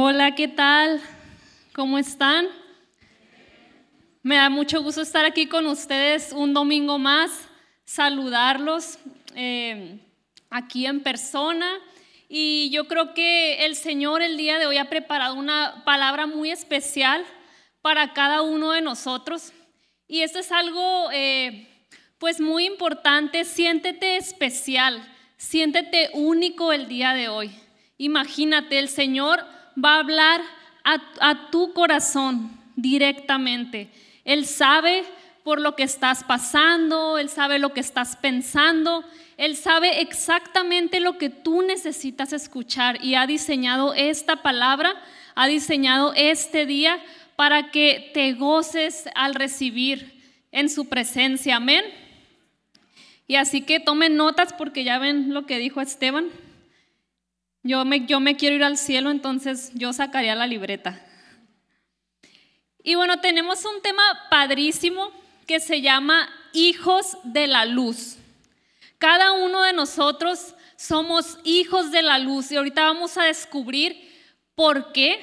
Hola, ¿qué tal? ¿Cómo están? Me da mucho gusto estar aquí con ustedes un domingo más, saludarlos eh, aquí en persona. Y yo creo que el Señor el día de hoy ha preparado una palabra muy especial para cada uno de nosotros. Y esto es algo eh, pues muy importante. Siéntete especial, siéntete único el día de hoy. Imagínate, el Señor va a hablar a, tu corazón directamente. Él sabe por lo que estás pasando, Él sabe lo que estás pensando, Él sabe exactamente lo que tú necesitas escuchar y ha diseñado esta palabra, ha diseñado este día para que te goces al recibir en su presencia. Amén. Y así que tomen notas porque ya ven lo que dijo Esteban. Yo me, quiero ir al cielo, entonces yo sacaría la libreta. Y bueno, tenemos un tema padrísimo que se llama hijos de la luz. Cada uno de nosotros somos hijos de la luz y ahorita vamos a descubrir por qué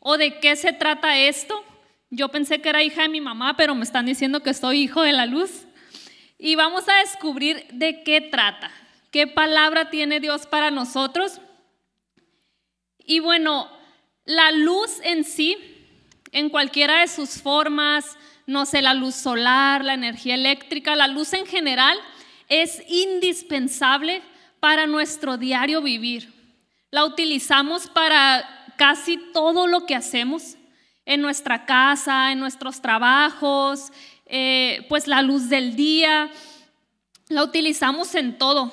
o de qué se trata esto. Yo pensé que era hija de mi mamá, pero me están diciendo que soy hijo de la luz. Y vamos a descubrir de qué trata, qué palabra tiene Dios para nosotros y bueno, la luz en sí, en cualquiera de sus formas, no sé, la luz solar, la energía eléctrica, la luz en general, es indispensable para nuestro diario vivir. La utilizamos para casi todo lo que hacemos en nuestra casa, en nuestros trabajos, eh, pues la luz del día, la utilizamos en todo.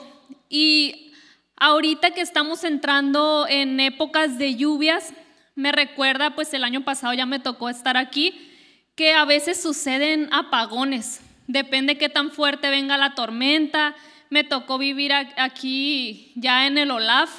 Y Ahorita que estamos entrando en épocas de lluvias, me recuerda, pues el año pasado ya me tocó estar aquí, que a veces suceden apagones. Depende qué tan fuerte venga la tormenta. Me tocó vivir aquí ya en el Olaf.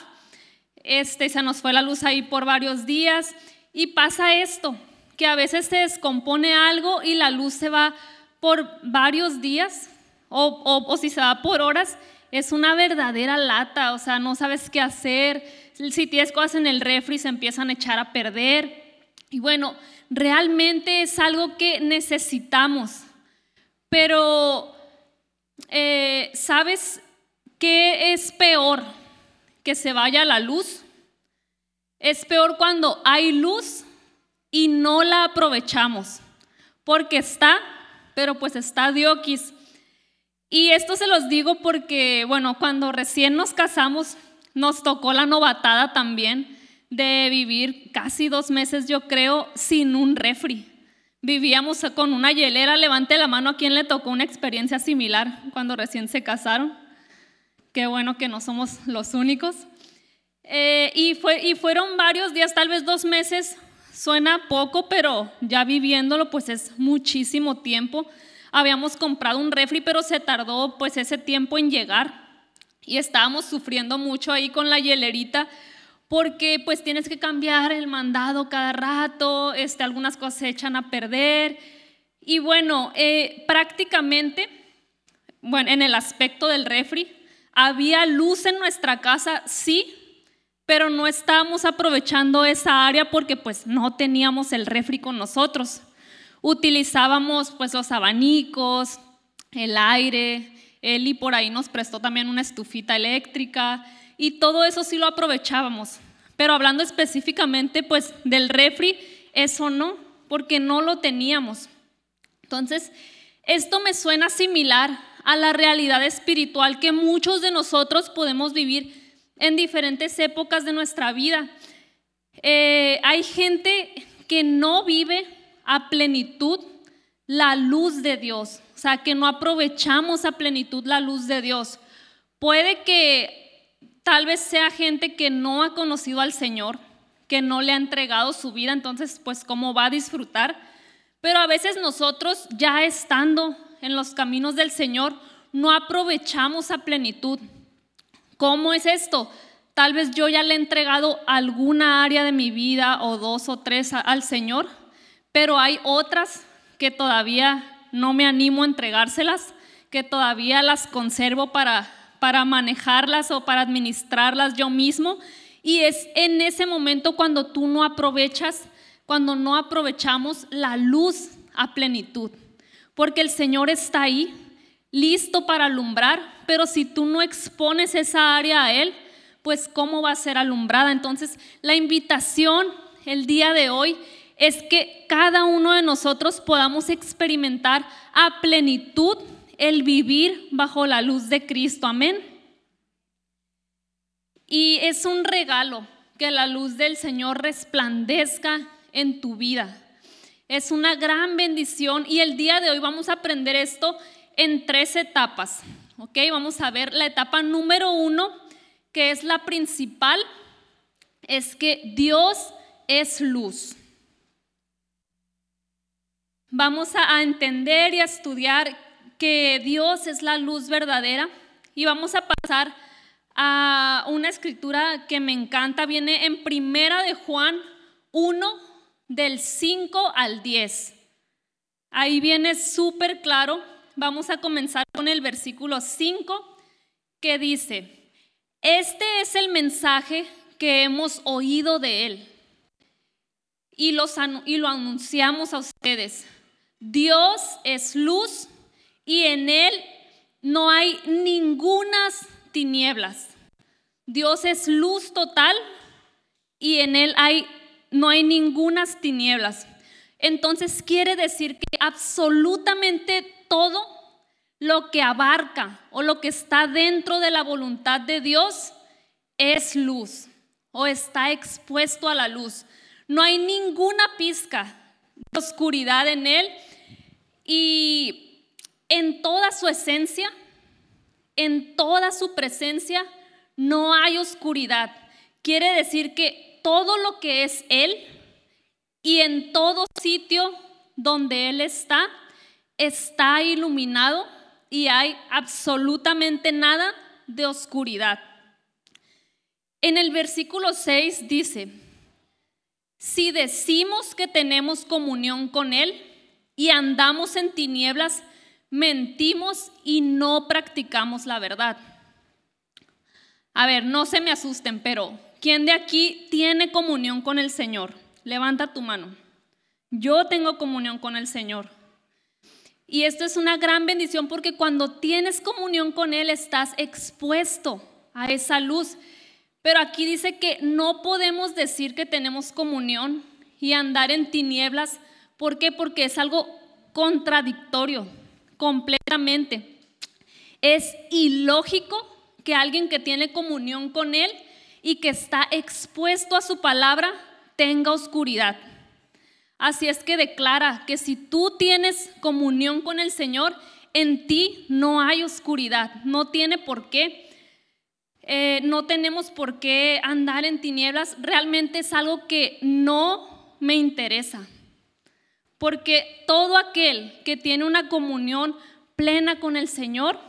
Este, se nos fue la luz ahí por varios días. Y pasa esto, que a veces se descompone algo y la luz se va por varios días o, o si se va por horas es una verdadera lata, o sea, no sabes qué hacer. Si tienes cosas en el refri se empiezan a echar a perder. Y bueno, realmente es algo que necesitamos. Pero, eh, ¿sabes qué es peor? Que se vaya la luz. Es peor cuando hay luz y no la aprovechamos. Porque está, pero pues está Diokis y esto se los digo porque, bueno, cuando recién nos casamos, nos tocó la novatada también de vivir casi dos meses, yo creo, sin un refri. Vivíamos con una hielera, levante la mano a quien le tocó una experiencia similar cuando recién se casaron. Qué bueno que no somos los únicos. Eh, y, fue, y fueron varios días, tal vez dos meses, suena poco, pero ya viviéndolo pues es muchísimo tiempo habíamos comprado un refri, pero se tardó pues ese tiempo en llegar. Y estábamos sufriendo mucho ahí con la hielerita porque pues tienes que cambiar el mandado cada rato, este, algunas cosas se echan a perder. Y bueno, eh, prácticamente, bueno, en el aspecto del refri, había luz en nuestra casa, sí, pero no estábamos aprovechando esa área porque pues no teníamos el refri con nosotros utilizábamos pues los abanicos, el aire, Eli por ahí nos prestó también una estufita eléctrica y todo eso sí lo aprovechábamos. Pero hablando específicamente pues del refri, eso no, porque no lo teníamos. Entonces, esto me suena similar a la realidad espiritual que muchos de nosotros podemos vivir en diferentes épocas de nuestra vida. Eh, hay gente que no vive a plenitud la luz de Dios, o sea, que no aprovechamos a plenitud la luz de Dios. Puede que tal vez sea gente que no ha conocido al Señor, que no le ha entregado su vida, entonces, pues, ¿cómo va a disfrutar? Pero a veces nosotros, ya estando en los caminos del Señor, no aprovechamos a plenitud. ¿Cómo es esto? Tal vez yo ya le he entregado alguna área de mi vida o dos o tres al Señor, pero hay otras que todavía no me animo a entregárselas, que todavía las conservo para, para manejarlas o para administrarlas yo mismo. Y es en ese momento cuando tú no aprovechas, cuando no aprovechamos la luz a plenitud. Porque el Señor está ahí, listo para alumbrar, pero si tú no expones esa área a Él, pues cómo va a ser alumbrada. Entonces, la invitación el día de hoy es que cada uno de nosotros podamos experimentar a plenitud el vivir bajo la luz de Cristo. Amén. Y es un regalo que la luz del Señor resplandezca en tu vida. Es una gran bendición y el día de hoy vamos a aprender esto en tres etapas. ¿Ok? Vamos a ver la etapa número uno, que es la principal, es que Dios es luz. Vamos a entender y a estudiar que Dios es la luz verdadera y vamos a pasar a una escritura que me encanta, viene en Primera de Juan 1 del 5 al 10. Ahí viene súper claro. Vamos a comenzar con el versículo 5 que dice, este es el mensaje que hemos oído de él y, los, y lo anunciamos a ustedes. Dios es luz y en Él no hay ningunas tinieblas. Dios es luz total y en Él hay, no hay ningunas tinieblas. Entonces quiere decir que absolutamente todo lo que abarca o lo que está dentro de la voluntad de Dios es luz o está expuesto a la luz. No hay ninguna pizca de oscuridad en Él y en toda su esencia, en toda su presencia, no hay oscuridad. Quiere decir que todo lo que es Él y en todo sitio donde Él está, está iluminado y hay absolutamente nada de oscuridad. En el versículo 6 dice, si decimos que tenemos comunión con Él y andamos en tinieblas, mentimos y no practicamos la verdad. A ver, no se me asusten, pero ¿quién de aquí tiene comunión con el Señor? Levanta tu mano. Yo tengo comunión con el Señor. Y esto es una gran bendición porque cuando tienes comunión con Él estás expuesto a esa luz. Pero aquí dice que no podemos decir que tenemos comunión y andar en tinieblas. ¿Por qué? Porque es algo contradictorio completamente. Es ilógico que alguien que tiene comunión con Él y que está expuesto a su palabra tenga oscuridad. Así es que declara que si tú tienes comunión con el Señor, en ti no hay oscuridad, no tiene por qué. Eh, no tenemos por qué andar en tinieblas, realmente es algo que no me interesa. Porque todo aquel que tiene una comunión plena con el Señor,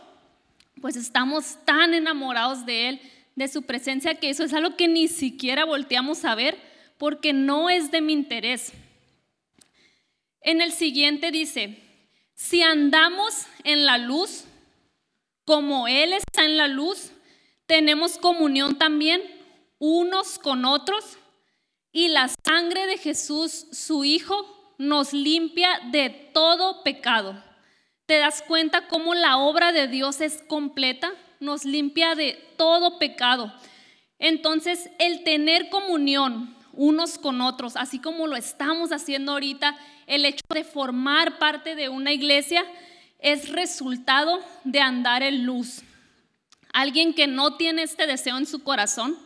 pues estamos tan enamorados de Él, de su presencia, que eso es algo que ni siquiera volteamos a ver porque no es de mi interés. En el siguiente dice, si andamos en la luz, como Él está en la luz, tenemos comunión también unos con otros y la sangre de Jesús, su Hijo, nos limpia de todo pecado. ¿Te das cuenta cómo la obra de Dios es completa? Nos limpia de todo pecado. Entonces, el tener comunión unos con otros, así como lo estamos haciendo ahorita, el hecho de formar parte de una iglesia es resultado de andar en luz. Alguien que no tiene este deseo en su corazón,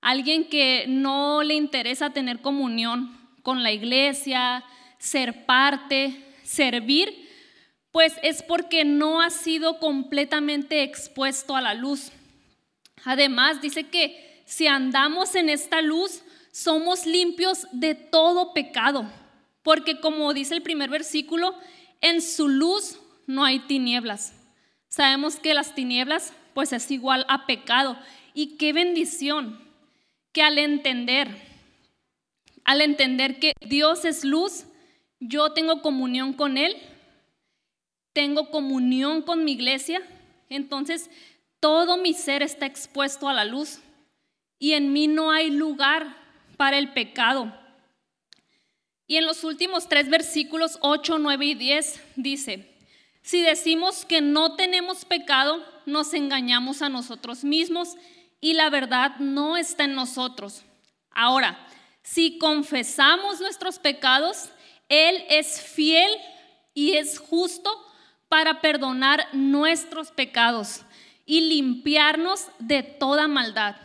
alguien que no le interesa tener comunión con la iglesia, ser parte, servir, pues es porque no ha sido completamente expuesto a la luz. Además, dice que si andamos en esta luz, somos limpios de todo pecado, porque como dice el primer versículo, en su luz no hay tinieblas. Sabemos que las tinieblas pues es igual a pecado. Y qué bendición que al entender, al entender que Dios es luz, yo tengo comunión con Él, tengo comunión con mi iglesia, entonces todo mi ser está expuesto a la luz y en mí no hay lugar para el pecado. Y en los últimos tres versículos 8, 9 y 10 dice, si decimos que no tenemos pecado, nos engañamos a nosotros mismos y la verdad no está en nosotros. Ahora, si confesamos nuestros pecados, Él es fiel y es justo para perdonar nuestros pecados y limpiarnos de toda maldad.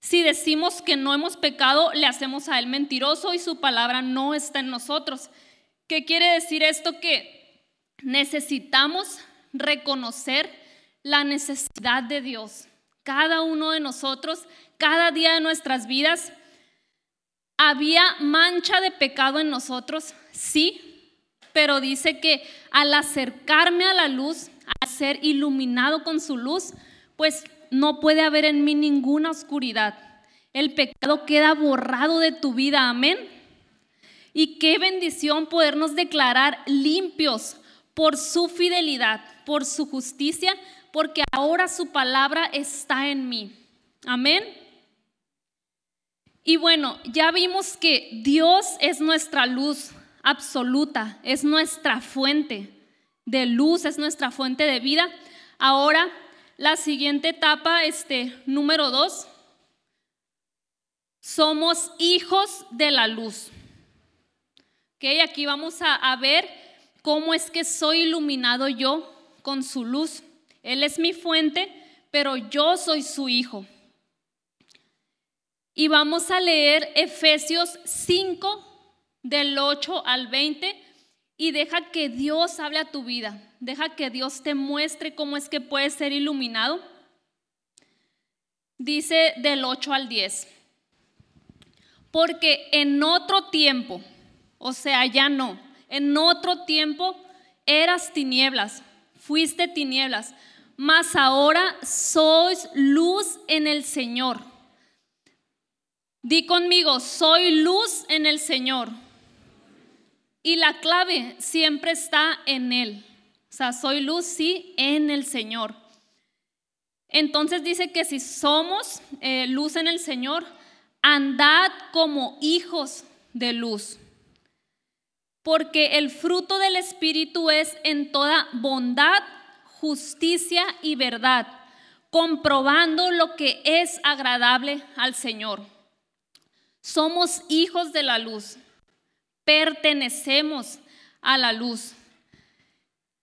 Si decimos que no hemos pecado, le hacemos a Él mentiroso y su palabra no está en nosotros. ¿Qué quiere decir esto? Que necesitamos reconocer la necesidad de Dios. Cada uno de nosotros, cada día de nuestras vidas, había mancha de pecado en nosotros, sí, pero dice que al acercarme a la luz, al ser iluminado con su luz, pues no puede haber en mí ninguna oscuridad. El pecado queda borrado de tu vida, amén. Y qué bendición podernos declarar limpios por su fidelidad, por su justicia, porque ahora su palabra está en mí. Amén. Y bueno, ya vimos que Dios es nuestra luz, absoluta, es nuestra fuente de luz, es nuestra fuente de vida. Ahora, la siguiente etapa, este número dos, somos hijos de la luz. Ok, aquí vamos a, a ver cómo es que soy iluminado yo con su luz. Él es mi fuente, pero yo soy su hijo. Y vamos a leer Efesios 5, del 8 al 20 y deja que Dios hable a tu vida. Deja que Dios te muestre cómo es que puedes ser iluminado. Dice del 8 al 10. Porque en otro tiempo, o sea, ya no, en otro tiempo eras tinieblas, fuiste tinieblas, mas ahora sois luz en el Señor. Di conmigo, soy luz en el Señor. Y la clave siempre está en Él. O sea, soy luz, sí, en el Señor. Entonces dice que si somos eh, luz en el Señor, andad como hijos de luz. Porque el fruto del Espíritu es en toda bondad, justicia y verdad, comprobando lo que es agradable al Señor. Somos hijos de la luz pertenecemos a la luz.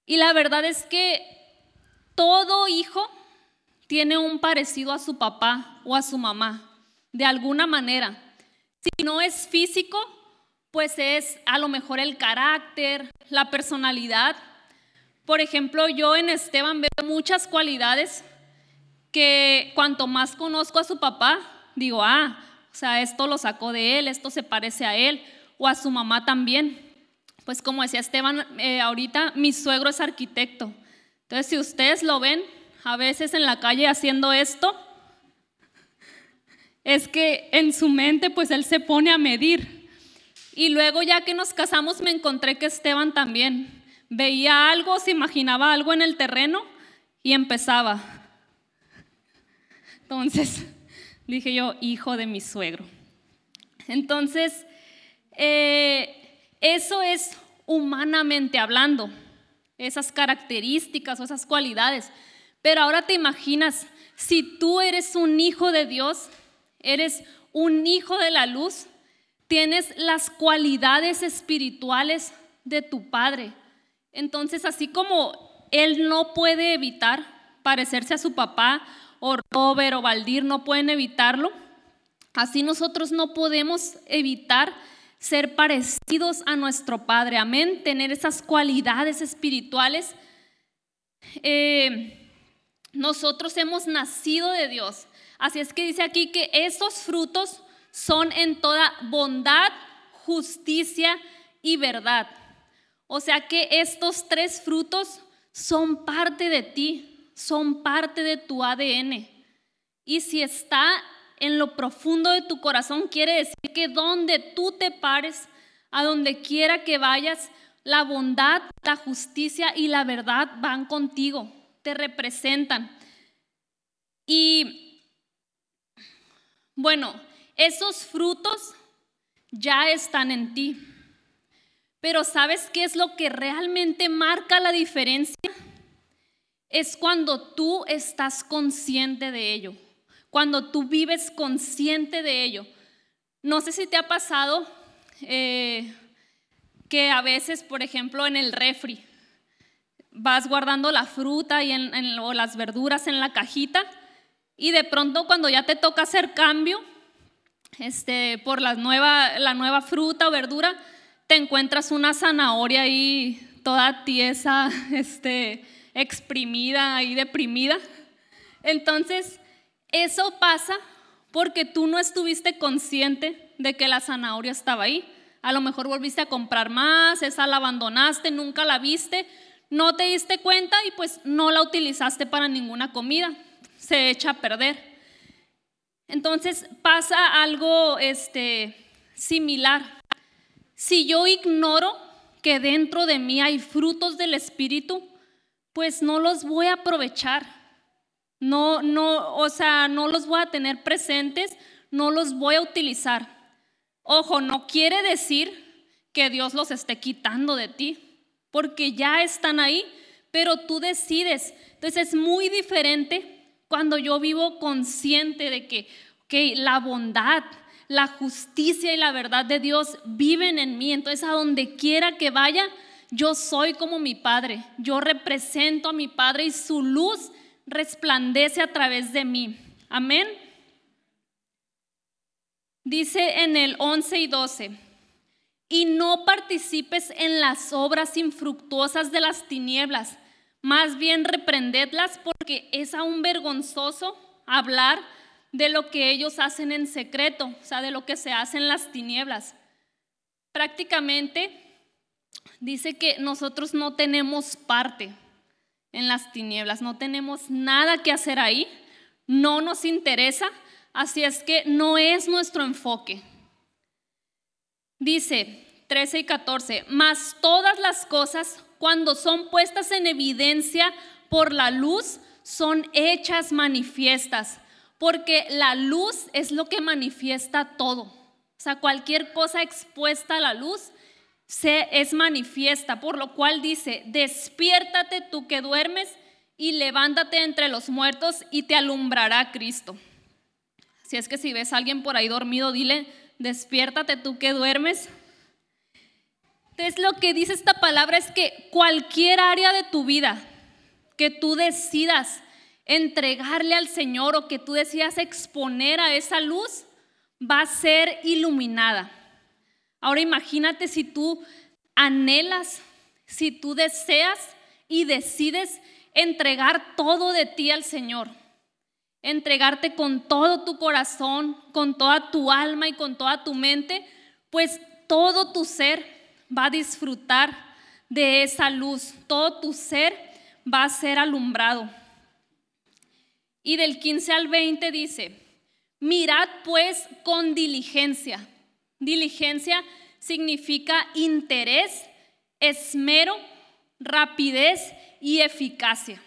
Y la verdad es que todo hijo tiene un parecido a su papá o a su mamá, de alguna manera. Si no es físico, pues es a lo mejor el carácter, la personalidad. Por ejemplo, yo en Esteban veo muchas cualidades que cuanto más conozco a su papá, digo, ah, o sea, esto lo sacó de él, esto se parece a él, o a su mamá también. Pues como decía Esteban eh, ahorita, mi suegro es arquitecto. Entonces, si ustedes lo ven a veces en la calle haciendo esto, es que en su mente pues él se pone a medir. Y luego ya que nos casamos me encontré que Esteban también veía algo, se imaginaba algo en el terreno y empezaba. Entonces, dije yo, hijo de mi suegro. Entonces, eh, eso es humanamente hablando, esas características o esas cualidades. Pero ahora te imaginas, si tú eres un hijo de Dios, eres un hijo de la luz, tienes las cualidades espirituales de tu Padre. Entonces, así como Él no puede evitar parecerse a su papá, o Robert o Valdir no pueden evitarlo, así nosotros no podemos evitar ser parecidos a nuestro Padre, amén, tener esas cualidades espirituales. Eh, nosotros hemos nacido de Dios. Así es que dice aquí que esos frutos son en toda bondad, justicia y verdad. O sea que estos tres frutos son parte de ti, son parte de tu ADN. Y si está en lo profundo de tu corazón quiere decir que donde tú te pares, a donde quiera que vayas, la bondad, la justicia y la verdad van contigo, te representan. Y Bueno, esos frutos ya están en ti. Pero ¿sabes qué es lo que realmente marca la diferencia? Es cuando tú estás consciente de ello, cuando tú vives consciente de ello. No sé si te ha pasado eh, que a veces, por ejemplo, en el refri, vas guardando la fruta y o las verduras en la cajita y de pronto cuando ya te toca hacer cambio este, por la nueva, la nueva fruta o verdura, te encuentras una zanahoria ahí toda tiesa, este, exprimida y deprimida. Entonces, eso pasa porque tú no estuviste consciente de que la zanahoria estaba ahí. A lo mejor volviste a comprar más, esa la abandonaste, nunca la viste, no te diste cuenta y pues no la utilizaste para ninguna comida. Se echa a perder. Entonces pasa algo este, similar. Si yo ignoro que dentro de mí hay frutos del Espíritu, pues no los voy a aprovechar. No, no, o sea, no los voy a tener presentes, no los voy a utilizar. Ojo, no quiere decir que Dios los esté quitando de ti, porque ya están ahí, pero tú decides. Entonces es muy diferente cuando yo vivo consciente de que, que la bondad, la justicia y la verdad de Dios viven en mí. Entonces, a donde quiera que vaya, yo soy como mi Padre. Yo represento a mi Padre y su luz resplandece a través de mí. Amén. Dice en el 11 y 12, y no participes en las obras infructuosas de las tinieblas, más bien reprendedlas porque es aún vergonzoso hablar de lo que ellos hacen en secreto, o sea, de lo que se hace en las tinieblas. Prácticamente dice que nosotros no tenemos parte en las tinieblas, no tenemos nada que hacer ahí, no nos interesa, así es que no es nuestro enfoque. Dice 13 y 14, mas todas las cosas cuando son puestas en evidencia por la luz, son hechas manifiestas porque la luz es lo que manifiesta todo. O sea, cualquier cosa expuesta a la luz se, es manifiesta, por lo cual dice, despiértate tú que duermes y levántate entre los muertos y te alumbrará Cristo. Si es que si ves a alguien por ahí dormido, dile, despiértate tú que duermes. Entonces lo que dice esta palabra es que cualquier área de tu vida que tú decidas entregarle al Señor o que tú decías exponer a esa luz, va a ser iluminada. Ahora imagínate si tú anhelas, si tú deseas y decides entregar todo de ti al Señor, entregarte con todo tu corazón, con toda tu alma y con toda tu mente, pues todo tu ser va a disfrutar de esa luz, todo tu ser va a ser alumbrado. Y del 15 al 20 dice, mirad pues con diligencia. Diligencia significa interés, esmero, rapidez y eficacia.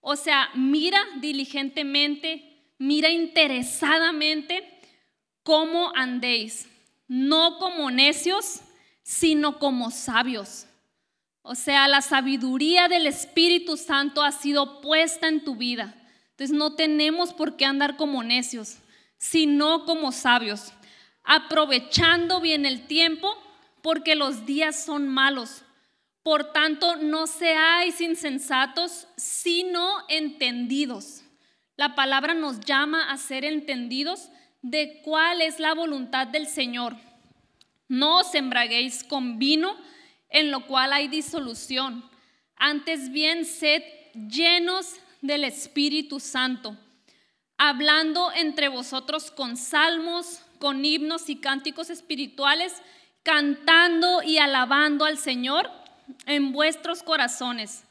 O sea, mira diligentemente, mira interesadamente cómo andéis, no como necios, sino como sabios. O sea, la sabiduría del Espíritu Santo ha sido puesta en tu vida. Entonces no tenemos por qué andar como necios, sino como sabios, aprovechando bien el tiempo porque los días son malos. Por tanto, no seáis insensatos, sino entendidos. La palabra nos llama a ser entendidos de cuál es la voluntad del Señor. No os embraguéis con vino, en lo cual hay disolución. Antes bien, sed llenos del Espíritu Santo, hablando entre vosotros con salmos, con himnos y cánticos espirituales, cantando y alabando al Señor en vuestros corazones,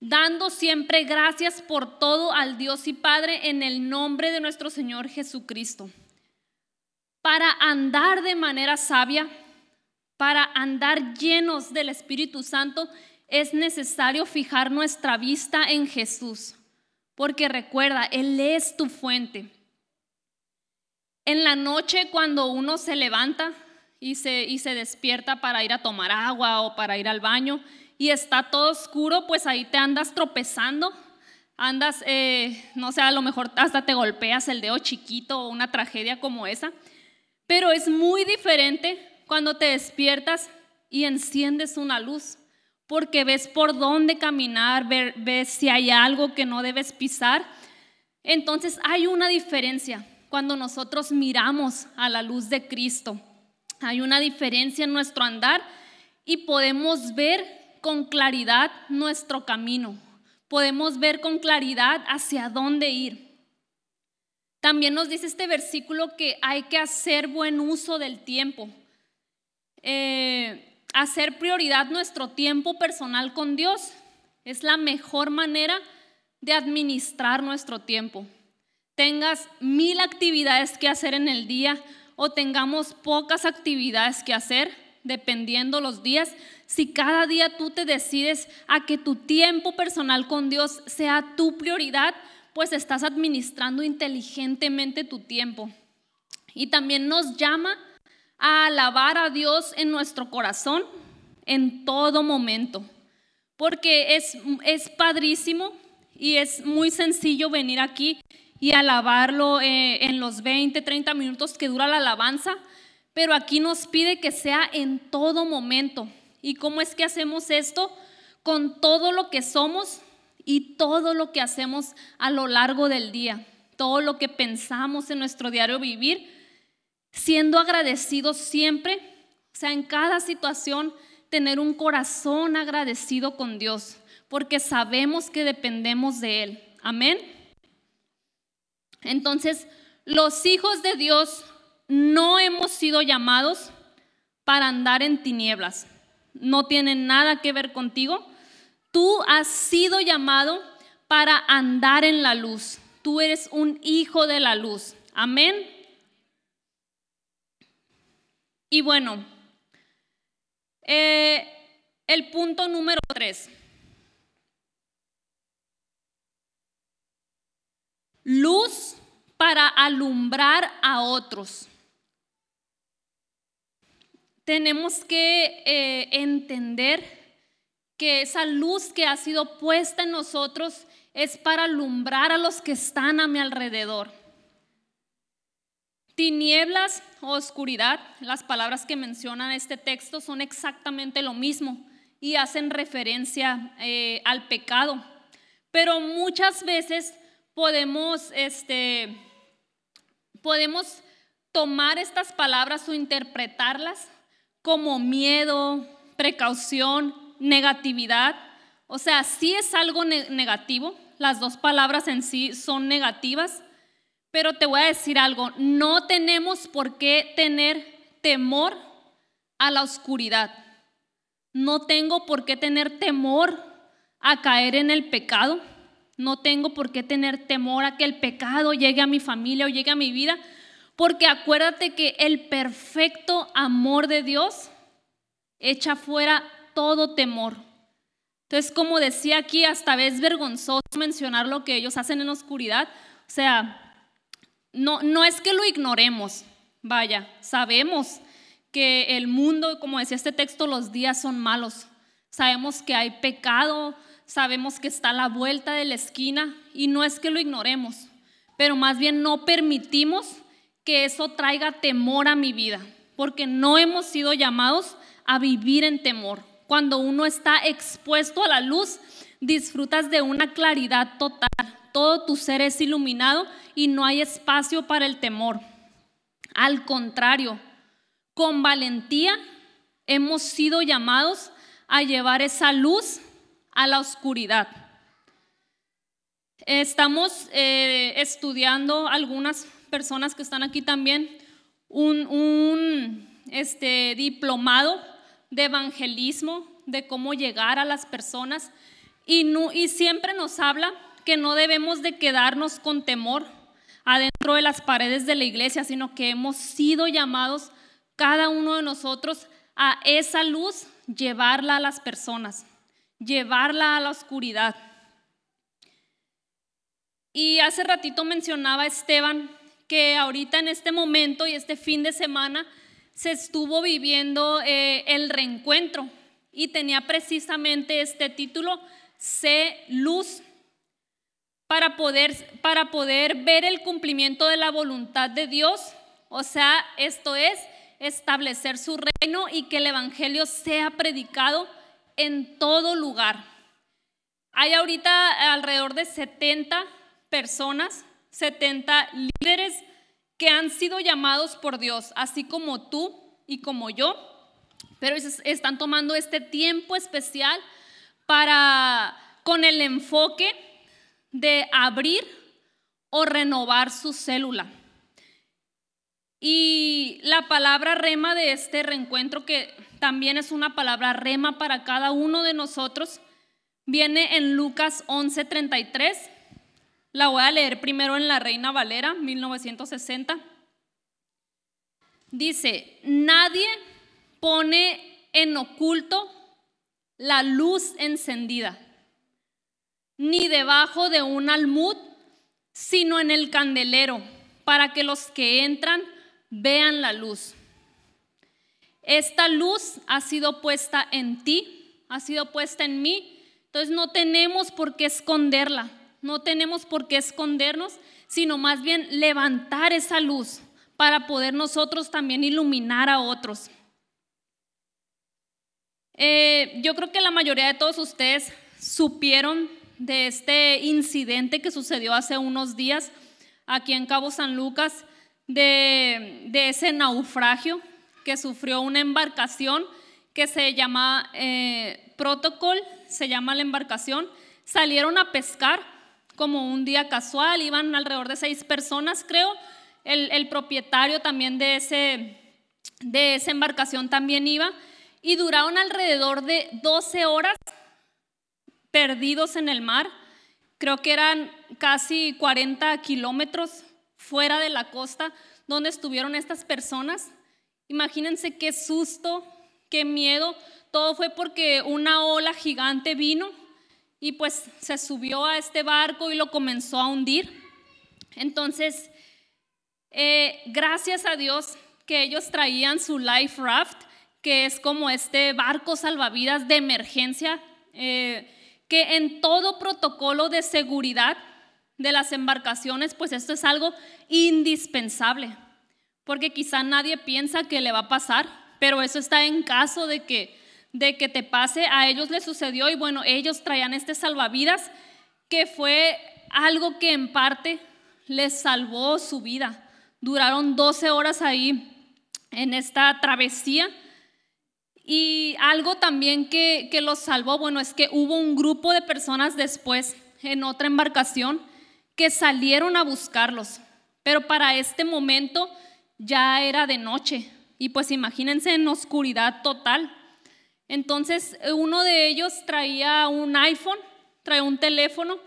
dando siempre gracias por todo al Dios y Padre en el nombre de nuestro Señor Jesucristo, para andar de manera sabia, para andar llenos del Espíritu Santo es necesario fijar nuestra vista en Jesús, porque recuerda, Él es tu fuente. En la noche cuando uno se levanta y se, y se despierta para ir a tomar agua o para ir al baño y está todo oscuro, pues ahí te andas tropezando, andas, eh, no sé, a lo mejor hasta te golpeas el dedo chiquito o una tragedia como esa, pero es muy diferente cuando te despiertas y enciendes una luz, porque ves por dónde caminar, ves si hay algo que no debes pisar. Entonces hay una diferencia cuando nosotros miramos a la luz de Cristo. Hay una diferencia en nuestro andar y podemos ver con claridad nuestro camino. Podemos ver con claridad hacia dónde ir. También nos dice este versículo que hay que hacer buen uso del tiempo. Eh, hacer prioridad nuestro tiempo personal con Dios es la mejor manera de administrar nuestro tiempo tengas mil actividades que hacer en el día o tengamos pocas actividades que hacer, dependiendo los días, si cada día tú te decides a que tu tiempo personal con Dios sea tu prioridad, pues estás administrando inteligentemente tu tiempo. Y también nos llama a alabar a Dios en nuestro corazón en todo momento, porque es, es padrísimo y es muy sencillo venir aquí y alabarlo eh, en los 20, 30 minutos que dura la alabanza, pero aquí nos pide que sea en todo momento. ¿Y cómo es que hacemos esto? Con todo lo que somos y todo lo que hacemos a lo largo del día, todo lo que pensamos en nuestro diario vivir, siendo agradecidos siempre, o sea, en cada situación, tener un corazón agradecido con Dios, porque sabemos que dependemos de Él. Amén. Entonces, los hijos de Dios no hemos sido llamados para andar en tinieblas. No tienen nada que ver contigo. Tú has sido llamado para andar en la luz. Tú eres un hijo de la luz. Amén. Y bueno, eh, el punto número tres. Luz para alumbrar a otros. Tenemos que eh, entender que esa luz que ha sido puesta en nosotros es para alumbrar a los que están a mi alrededor. Tinieblas o oscuridad, las palabras que mencionan este texto son exactamente lo mismo y hacen referencia eh, al pecado. Pero muchas veces podemos, este, podemos tomar estas palabras o interpretarlas como miedo, precaución, negatividad. O sea, sí es algo negativo, las dos palabras en sí son negativas, pero te voy a decir algo, no tenemos por qué tener temor a la oscuridad. No tengo por qué tener temor a caer en el pecado. No tengo por qué tener temor a que el pecado llegue a mi familia o llegue a mi vida, porque acuérdate que el perfecto amor de Dios echa fuera todo temor. Entonces, como decía aquí, hasta es vergonzoso mencionar lo que ellos hacen en oscuridad. O sea, no, no es que lo ignoremos, vaya, sabemos que el mundo, como decía este texto, los días son malos. Sabemos que hay pecado, sabemos que está a la vuelta de la esquina y no es que lo ignoremos, pero más bien no permitimos que eso traiga temor a mi vida, porque no hemos sido llamados a vivir en temor. Cuando uno está expuesto a la luz, disfrutas de una claridad total. Todo tu ser es iluminado y no hay espacio para el temor. Al contrario, con valentía hemos sido llamados a llevar esa luz a la oscuridad. Estamos eh, estudiando algunas personas que están aquí también. Un, este, diplomado de evangelismo, de cómo llegar a las personas. Y, y siempre nos habla que no debemos de quedarnos con temor adentro de las paredes de la iglesia, sino que hemos sido llamados cada uno de nosotros a esa luz, llevarla a las personas llevarla a la oscuridad. Y hace ratito mencionaba Esteban que ahorita en este momento y este fin de semana se estuvo viviendo eh, el reencuentro y tenía precisamente este título, Sé luz, para poder, para poder ver el cumplimiento de la voluntad de Dios, o sea, esto es establecer su reino y que el Evangelio sea predicado en todo lugar. Hay ahorita alrededor de 70 personas, 70 líderes que han sido llamados por Dios, así como tú y como yo, pero están tomando este tiempo especial para, con el enfoque de abrir o renovar su célula. Y la palabra rema de este reencuentro, que también es una palabra rema para cada uno de nosotros, viene en Lucas 11:33. La voy a leer primero en la Reina Valera, 1960. Dice, nadie pone en oculto la luz encendida, ni debajo de un almud, sino en el candelero, para que los que entran vean la luz. Esta luz ha sido puesta en ti, ha sido puesta en mí, entonces no tenemos por qué esconderla, no tenemos por qué escondernos, sino más bien levantar esa luz para poder nosotros también iluminar a otros. Eh, yo creo que la mayoría de todos ustedes supieron de este incidente que sucedió hace unos días aquí en Cabo San Lucas de, ese naufragio que sufrió una embarcación que se llama eh, Protocol, se llama la embarcación. Salieron a pescar como un día casual, iban alrededor de seis personas, creo. El, propietario también de, ese, de esa embarcación también iba. Y duraron alrededor de 12 horas perdidos en el mar. Creo que eran casi 40 kilómetros fuera de la costa donde estuvieron estas personas. Imagínense qué susto, qué miedo. Todo fue porque una ola gigante vino y pues se subió a este barco y lo comenzó a hundir. Entonces, eh, gracias a Dios que ellos traían su life raft, que es como este barco salvavidas de emergencia, eh, que en todo protocolo de seguridad de las embarcaciones, pues esto es algo indispensable, porque quizá nadie piensa que le va a pasar, pero eso está en caso de que, de que te pase, a ellos les sucedió y bueno, ellos traían este salvavidas que fue algo que en parte les salvó su vida. Duraron 12 horas ahí en esta travesía. Y algo también que, que los salvó, bueno, es que hubo un grupo de personas después en otra embarcación que salieron a buscarlos, pero para este momento ya era de noche y pues imagínense en oscuridad total. Entonces uno de ellos traía un iPhone, traía un teléfono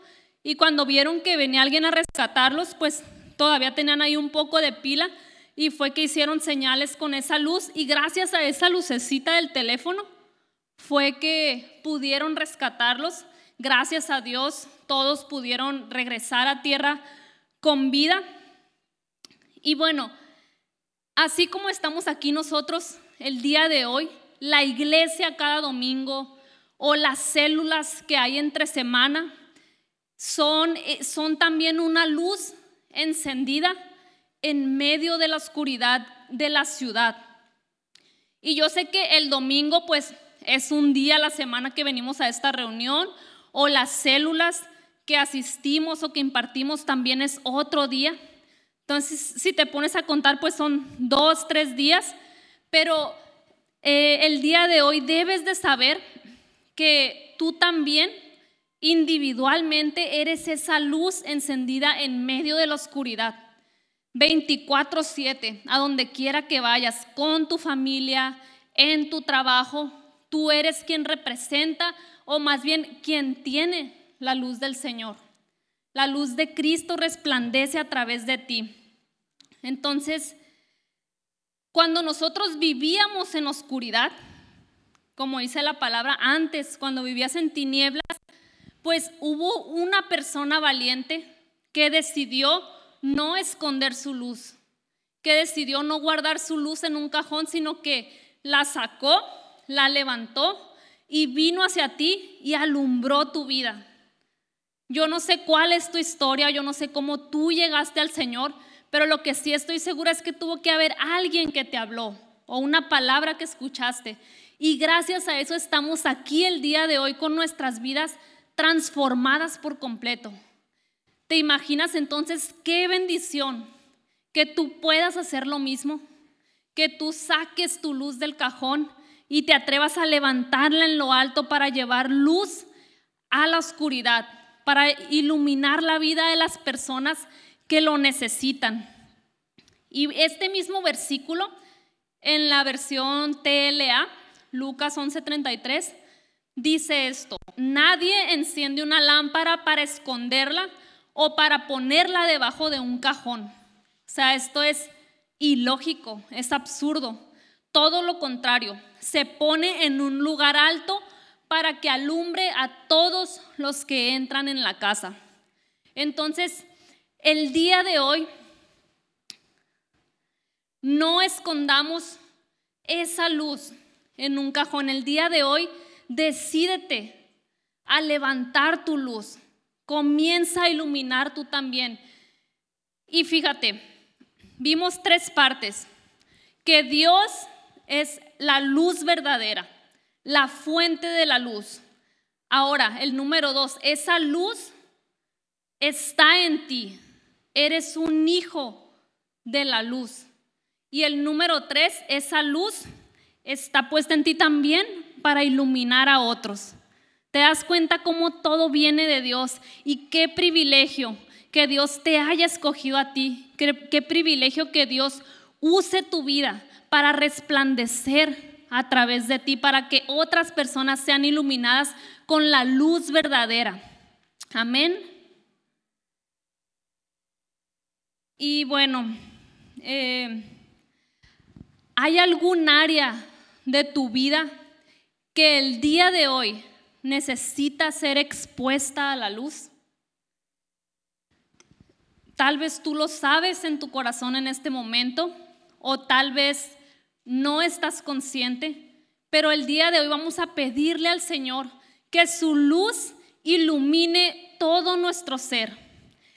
y cuando vieron que venía alguien a rescatarlos, pues todavía tenían ahí un poco de pila y fue que hicieron señales con esa luz y gracias a esa lucecita del teléfono fue que pudieron rescatarlos Gracias a Dios todos pudieron regresar a tierra con vida. Y bueno, así como estamos aquí nosotros el día de hoy, la iglesia cada domingo o las células que hay entre semana son, eh, son también una luz encendida en medio de la oscuridad de la ciudad. Y yo sé que el domingo pues es un día la semana que venimos a esta reunión o las células que asistimos o que impartimos también es otro día. Entonces, si te pones a contar, pues son dos, tres días, pero eh, el día de hoy debes de saber que tú también individualmente eres esa luz encendida en medio de la oscuridad. 24/7, a donde quiera que vayas, con tu familia, en tu trabajo, tú eres quien representa o más bien quien tiene la luz del Señor. La luz de Cristo resplandece a través de ti. Entonces, cuando nosotros vivíamos en oscuridad, como dice la palabra antes, cuando vivías en tinieblas, pues hubo una persona valiente que decidió no esconder su luz, que decidió no guardar su luz en un cajón, sino que la sacó, la levantó y vino hacia ti y alumbró tu vida. Yo no sé cuál es tu historia, yo no sé cómo tú llegaste al Señor, pero lo que sí estoy segura es que tuvo que haber alguien que te habló o una palabra que escuchaste. Y gracias a eso estamos aquí el día de hoy con nuestras vidas transformadas por completo. ¿Te imaginas entonces qué bendición que tú puedas hacer lo mismo? Que tú saques tu luz del cajón y te atrevas a levantarla en lo alto para llevar luz a la oscuridad, para iluminar la vida de las personas que lo necesitan. Y este mismo versículo en la versión TLA, Lucas 11:33, dice esto, nadie enciende una lámpara para esconderla o para ponerla debajo de un cajón. O sea, esto es ilógico, es absurdo. Todo lo contrario, se pone en un lugar alto para que alumbre a todos los que entran en la casa. Entonces, el día de hoy, no escondamos esa luz en un cajón. El día de hoy, decídete a levantar tu luz. Comienza a iluminar tú también. Y fíjate, vimos tres partes. Que Dios es la luz verdadera, la fuente de la luz. Ahora, el número dos, esa luz está en ti. Eres un hijo de la luz. Y el número tres, esa luz está puesta en ti también para iluminar a otros. Te das cuenta cómo todo viene de Dios y qué privilegio que Dios te haya escogido a ti, qué, privilegio que Dios use tu vida para resplandecer a través de ti, para que otras personas sean iluminadas con la luz verdadera. Amén. Y bueno, eh, ¿hay algún área de tu vida que el día de hoy necesita ser expuesta a la luz. Tal vez tú lo sabes en tu corazón en este momento o tal vez no estás consciente, pero el día de hoy vamos a pedirle al Señor que su luz ilumine todo nuestro ser.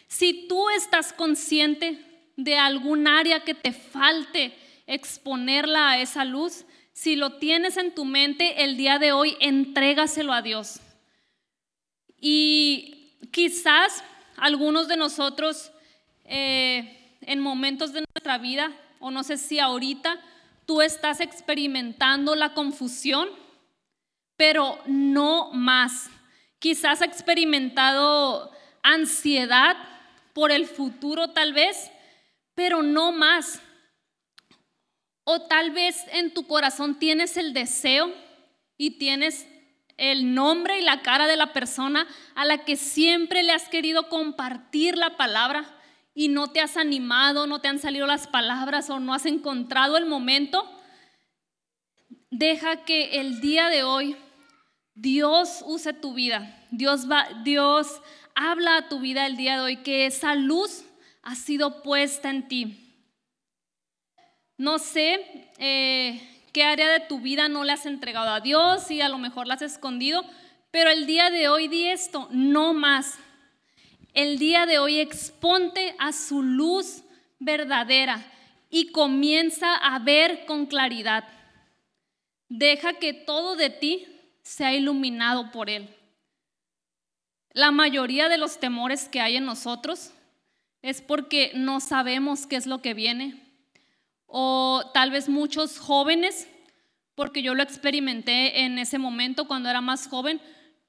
Si tú estás consciente de algún área que te falte exponerla a esa luz, si lo tienes en tu mente el día de hoy, entrégaselo a Dios. Y quizás algunos de nosotros eh, en momentos de nuestra vida, o no sé si ahorita, tú estás experimentando la confusión, pero no más. Quizás has experimentado ansiedad por el futuro tal vez, pero no más. O tal vez en tu corazón tienes el deseo y tienes el nombre y la cara de la persona a la que siempre le has querido compartir la palabra y no te has animado, no te han salido las palabras o no has encontrado el momento. Deja que el día de hoy Dios use tu vida. Dios Dios habla a tu vida el día de hoy que esa luz ha sido puesta en ti. No sé eh, qué área de tu vida no le has entregado a Dios y a lo mejor la has escondido, pero el día de hoy di esto, no más. El día de hoy exponte a su luz verdadera y comienza a ver con claridad. Deja que todo de ti sea iluminado por Él. La mayoría de los temores que hay en nosotros es porque no sabemos qué es lo que viene, o tal vez muchos jóvenes, porque yo lo experimenté en ese momento cuando era más joven,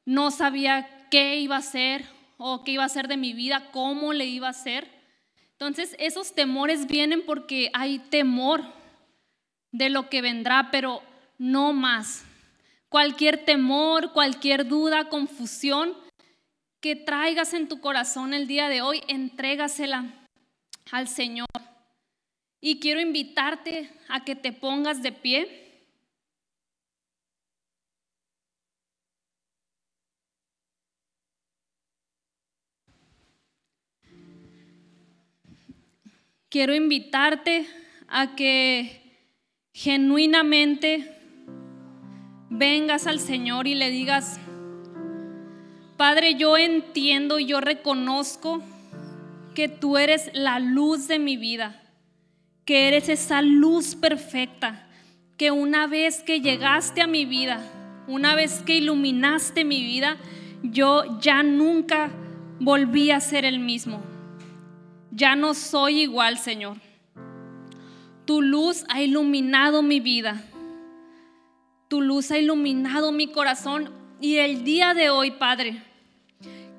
no sabía qué iba a hacer o qué iba a hacer de mi vida, cómo le iba a hacer. Entonces esos temores vienen porque hay temor de lo que vendrá, pero no más. Cualquier temor, cualquier duda, confusión que traigas en tu corazón el día de hoy, entrégasela al Señor. Y quiero invitarte a que te pongas de pie. Quiero invitarte a que genuinamente vengas al Señor y le digas, Padre, yo entiendo y yo reconozco que tú eres la luz de mi vida, que eres esa luz perfecta, que una vez que llegaste a mi vida, una vez que iluminaste mi vida, yo ya nunca volví a ser el mismo. Ya no soy igual, Señor. Tu luz ha iluminado mi vida. Tu luz ha iluminado mi corazón. Y el día de hoy, Padre,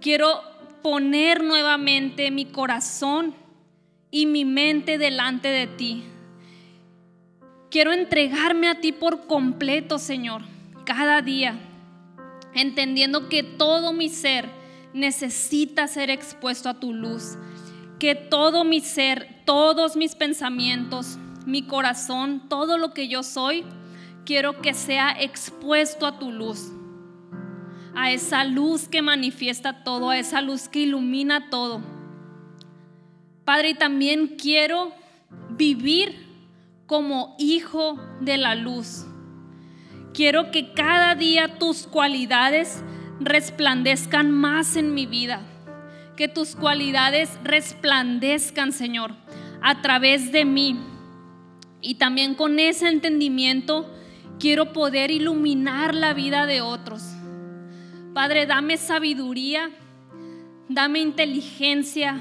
quiero poner nuevamente mi corazón y mi mente delante de ti. Quiero entregarme a ti por completo, Señor, cada día, entendiendo que todo mi ser necesita ser expuesto a tu luz, que todo mi ser, todos mis pensamientos, mi corazón, todo lo que yo soy, quiero que sea expuesto a tu luz, a esa luz que manifiesta todo, a esa luz que ilumina todo. Padre, y también quiero vivir como hijo de la luz. Quiero que cada día tus cualidades resplandezcan más en mi vida. Que tus cualidades resplandezcan, Señor, a través de mí. Y también con ese entendimiento quiero poder iluminar la vida de otros. Padre, dame sabiduría, dame inteligencia.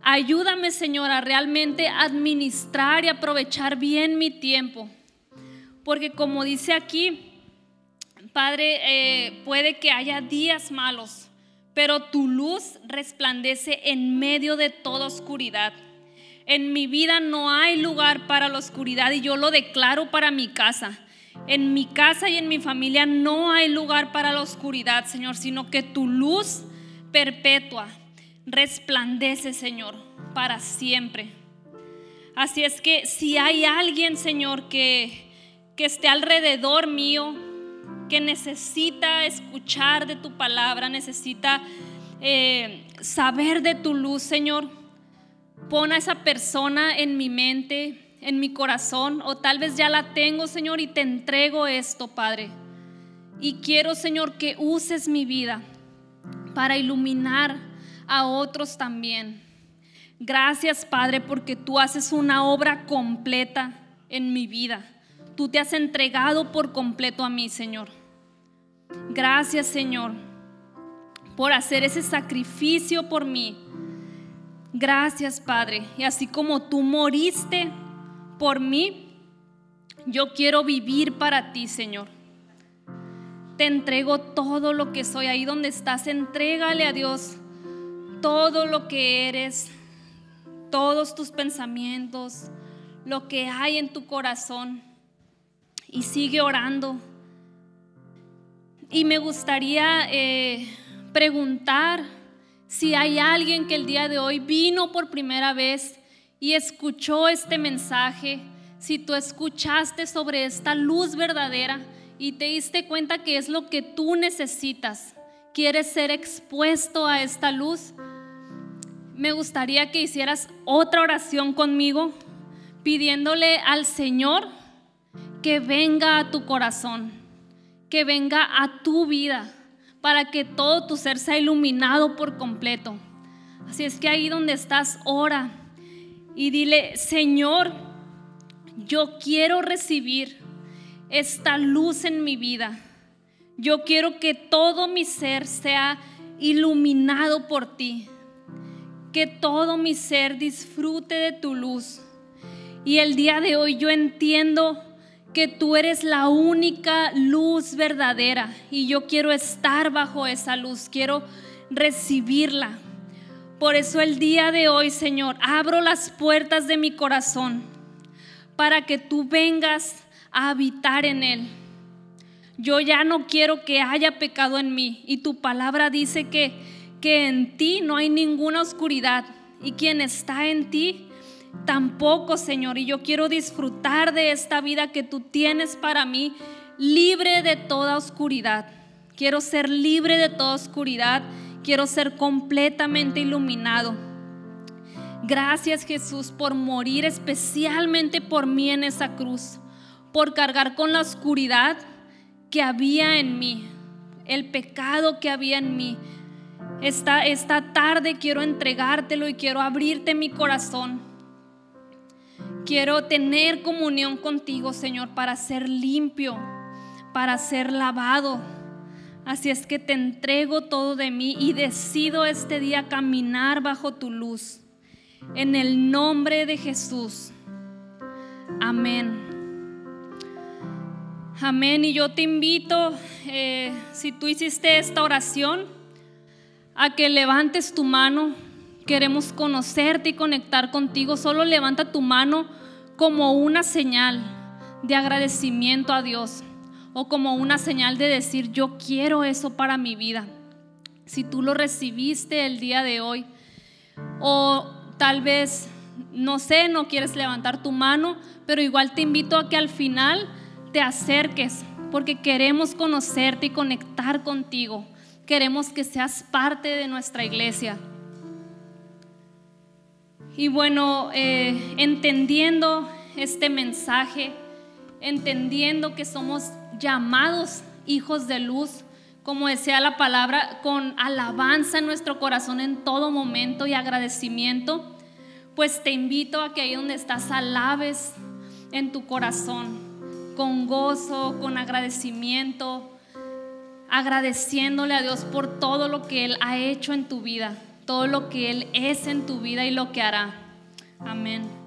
Ayúdame, Señor, a realmente administrar y aprovechar bien mi tiempo. Porque como dice aquí, Padre, eh, puede que haya días malos, pero tu luz resplandece en medio de toda oscuridad. En mi vida no hay lugar para la oscuridad y yo lo declaro para mi casa. En mi casa y en mi familia no hay lugar para la oscuridad, Señor, sino que tu luz perpetua resplandece, Señor, para siempre. Así es que si hay alguien, Señor, que, que esté alrededor mío, que necesita escuchar de tu palabra, necesita eh, saber de tu luz, Señor. Pon a esa persona en mi mente, en mi corazón, o tal vez ya la tengo, Señor, y te entrego esto, Padre. Y quiero, Señor, que uses mi vida para iluminar a otros también. Gracias, Padre, porque tú haces una obra completa en mi vida. Tú te has entregado por completo a mí, Señor. Gracias, Señor, por hacer ese sacrificio por mí. Gracias, Padre. Y así como tú moriste por mí, yo quiero vivir para ti, Señor. Te entrego todo lo que soy. Ahí donde estás, entrégale a Dios todo lo que eres, todos tus pensamientos, lo que hay en tu corazón y sigue orando. Y me gustaría eh, preguntar si hay alguien que el día de hoy vino por primera vez y escuchó este mensaje, si tú escuchaste sobre esta luz verdadera y te diste cuenta que es lo que tú necesitas, quieres ser expuesto a esta luz, me gustaría que hicieras otra oración conmigo pidiéndole al Señor que venga a tu corazón, que venga a tu vida, para que todo tu ser sea iluminado por completo. Así es que ahí donde estás, ora y dile, Señor, yo quiero recibir esta luz en mi vida. Yo quiero que todo mi ser sea iluminado por ti. Que todo mi ser disfrute de tu luz. Y el día de hoy yo entiendo que tú eres la única luz verdadera y yo quiero estar bajo esa luz, quiero recibirla. Por eso el día de hoy, Señor, abro las puertas de mi corazón para que tú vengas a habitar en él. Yo ya no quiero que haya pecado en mí y tu palabra dice que, que en ti no hay ninguna oscuridad y quien está en ti tampoco, Señor. Y yo quiero disfrutar de esta vida que tú tienes para mí, libre de toda oscuridad. Quiero ser libre de toda oscuridad. Quiero ser completamente iluminado. Gracias Jesús por morir especialmente por mí en esa cruz, por cargar con la oscuridad que había en mí, el pecado que había en mí. Esta, esta tarde quiero entregártelo y quiero abrirte mi corazón. Quiero tener comunión contigo, Señor, para ser limpio, para ser lavado. Así es que te entrego todo de mí y decido este día caminar bajo tu luz. En el nombre de Jesús. Amén. Amén. Y yo te invito, eh, si tú hiciste esta oración, a que levantes tu mano. Queremos conocerte y conectar contigo. Solo levanta tu mano como una señal de agradecimiento a Dios o como una señal de decir, yo quiero eso para mi vida. Si tú lo recibiste el día de hoy o tal vez, no sé, no quieres levantar tu mano, pero igual te invito a que al final te acerques porque queremos conocerte y conectar contigo. Queremos que seas parte de nuestra iglesia. Y bueno, eh, entendiendo este mensaje, entendiendo que somos llamados hijos de luz, como decía la palabra, con alabanza en nuestro corazón en todo momento y agradecimiento, pues te invito a que ahí donde estás alabes en tu corazón, con gozo, con agradecimiento, agradeciéndole a Dios por todo lo que Él ha hecho en tu vida, todo lo que Él es en tu vida y lo que hará. Amén.